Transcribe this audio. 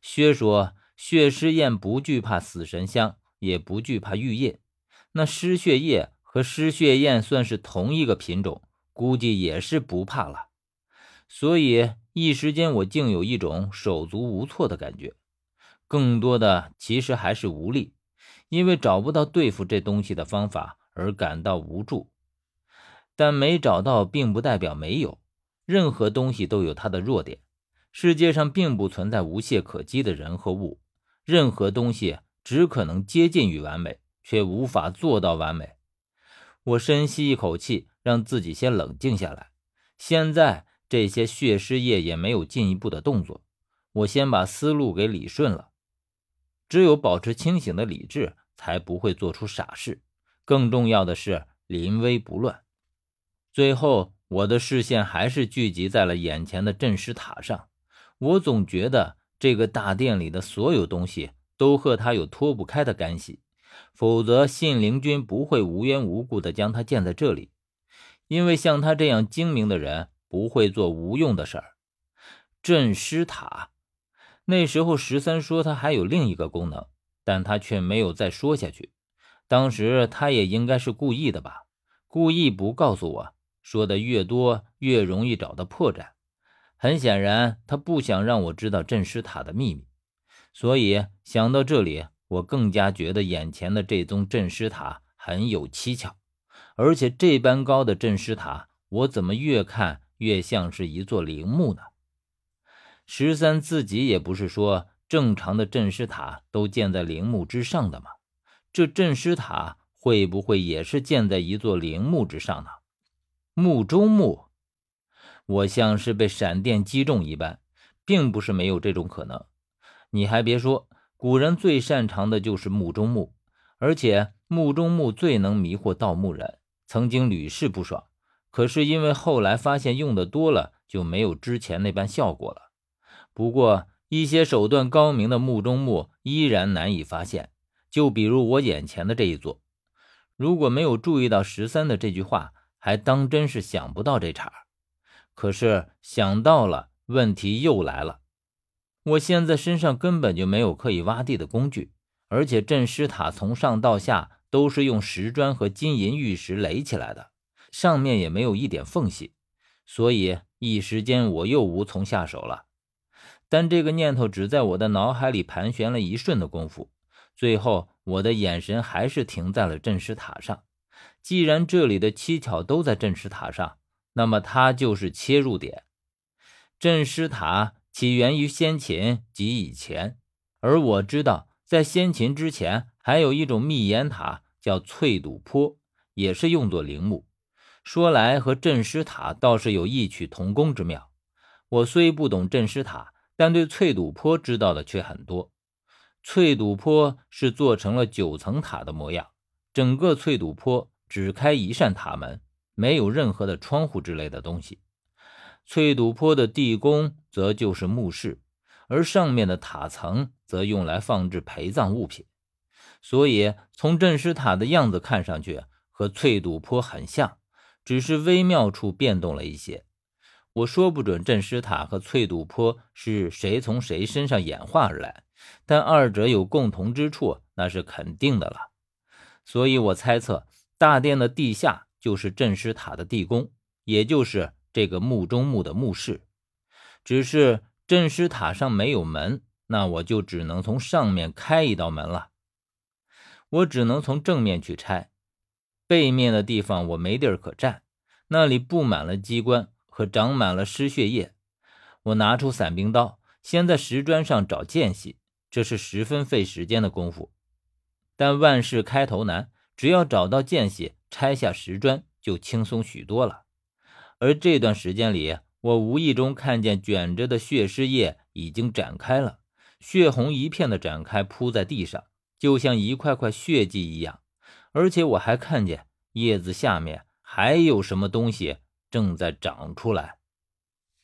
薛说血尸燕不惧怕死神香，也不惧怕玉液，那尸血液和尸血燕算是同一个品种，估计也是不怕了。所以一时间我竟有一种手足无措的感觉，更多的其实还是无力，因为找不到对付这东西的方法而感到无助。但没找到，并不代表没有。任何东西都有它的弱点。世界上并不存在无懈可击的人和物，任何东西只可能接近于完美，却无法做到完美。我深吸一口气，让自己先冷静下来。现在这些血尸液也没有进一步的动作，我先把思路给理顺了。只有保持清醒的理智，才不会做出傻事。更重要的是临危不乱。最后，我的视线还是聚集在了眼前的镇尸塔上。我总觉得这个大殿里的所有东西都和他有脱不开的干系，否则信陵君不会无缘无故的将他建在这里。因为像他这样精明的人不会做无用的事儿。镇尸塔，那时候十三说他还有另一个功能，但他却没有再说下去。当时他也应该是故意的吧，故意不告诉我。说的越多，越容易找到破绽。很显然，他不想让我知道镇尸塔的秘密。所以想到这里，我更加觉得眼前的这宗镇尸塔很有蹊跷。而且这般高的镇尸塔，我怎么越看越像是一座陵墓呢？十三自己也不是说正常的镇尸塔都建在陵墓之上的吗？这镇尸塔会不会也是建在一座陵墓之上呢？墓中墓，我像是被闪电击中一般，并不是没有这种可能。你还别说，古人最擅长的就是墓中墓，而且墓中墓最能迷惑盗墓人，曾经屡试不爽。可是因为后来发现用的多了，就没有之前那般效果了。不过一些手段高明的墓中墓依然难以发现，就比如我眼前的这一座。如果没有注意到十三的这句话。还当真是想不到这茬，可是想到了，问题又来了。我现在身上根本就没有可以挖地的工具，而且镇尸塔从上到下都是用石砖和金银玉石垒起来的，上面也没有一点缝隙，所以一时间我又无从下手了。但这个念头只在我的脑海里盘旋了一瞬的功夫，最后我的眼神还是停在了镇尸塔上。既然这里的蹊跷都在镇尸塔上，那么它就是切入点。镇尸塔起源于先秦及以前，而我知道在先秦之前还有一种密檐塔叫翠堵坡，也是用作陵墓。说来和镇尸塔倒是有异曲同工之妙。我虽不懂镇尸塔，但对翠堵坡知道的却很多。翠堵坡是做成了九层塔的模样，整个翠堵坡。只开一扇塔门，没有任何的窗户之类的东西。翠堵坡的地宫则就是墓室，而上面的塔层则用来放置陪葬物品。所以从镇尸塔的样子看上去和翠堵坡很像，只是微妙处变动了一些。我说不准镇尸塔和翠堵坡是谁从谁身上演化而来，但二者有共同之处，那是肯定的了。所以我猜测。大殿的地下就是镇尸塔的地宫，也就是这个墓中墓的墓室。只是镇尸塔上没有门，那我就只能从上面开一道门了。我只能从正面去拆，背面的地方我没地儿可站，那里布满了机关和长满了尸血液。我拿出伞兵刀，先在石砖上找间隙，这是十分费时间的功夫。但万事开头难。只要找到间隙，拆下石砖就轻松许多了。而这段时间里，我无意中看见卷着的血尸叶已经展开了，血红一片的展开铺在地上，就像一块块血迹一样。而且我还看见叶子下面还有什么东西正在长出来。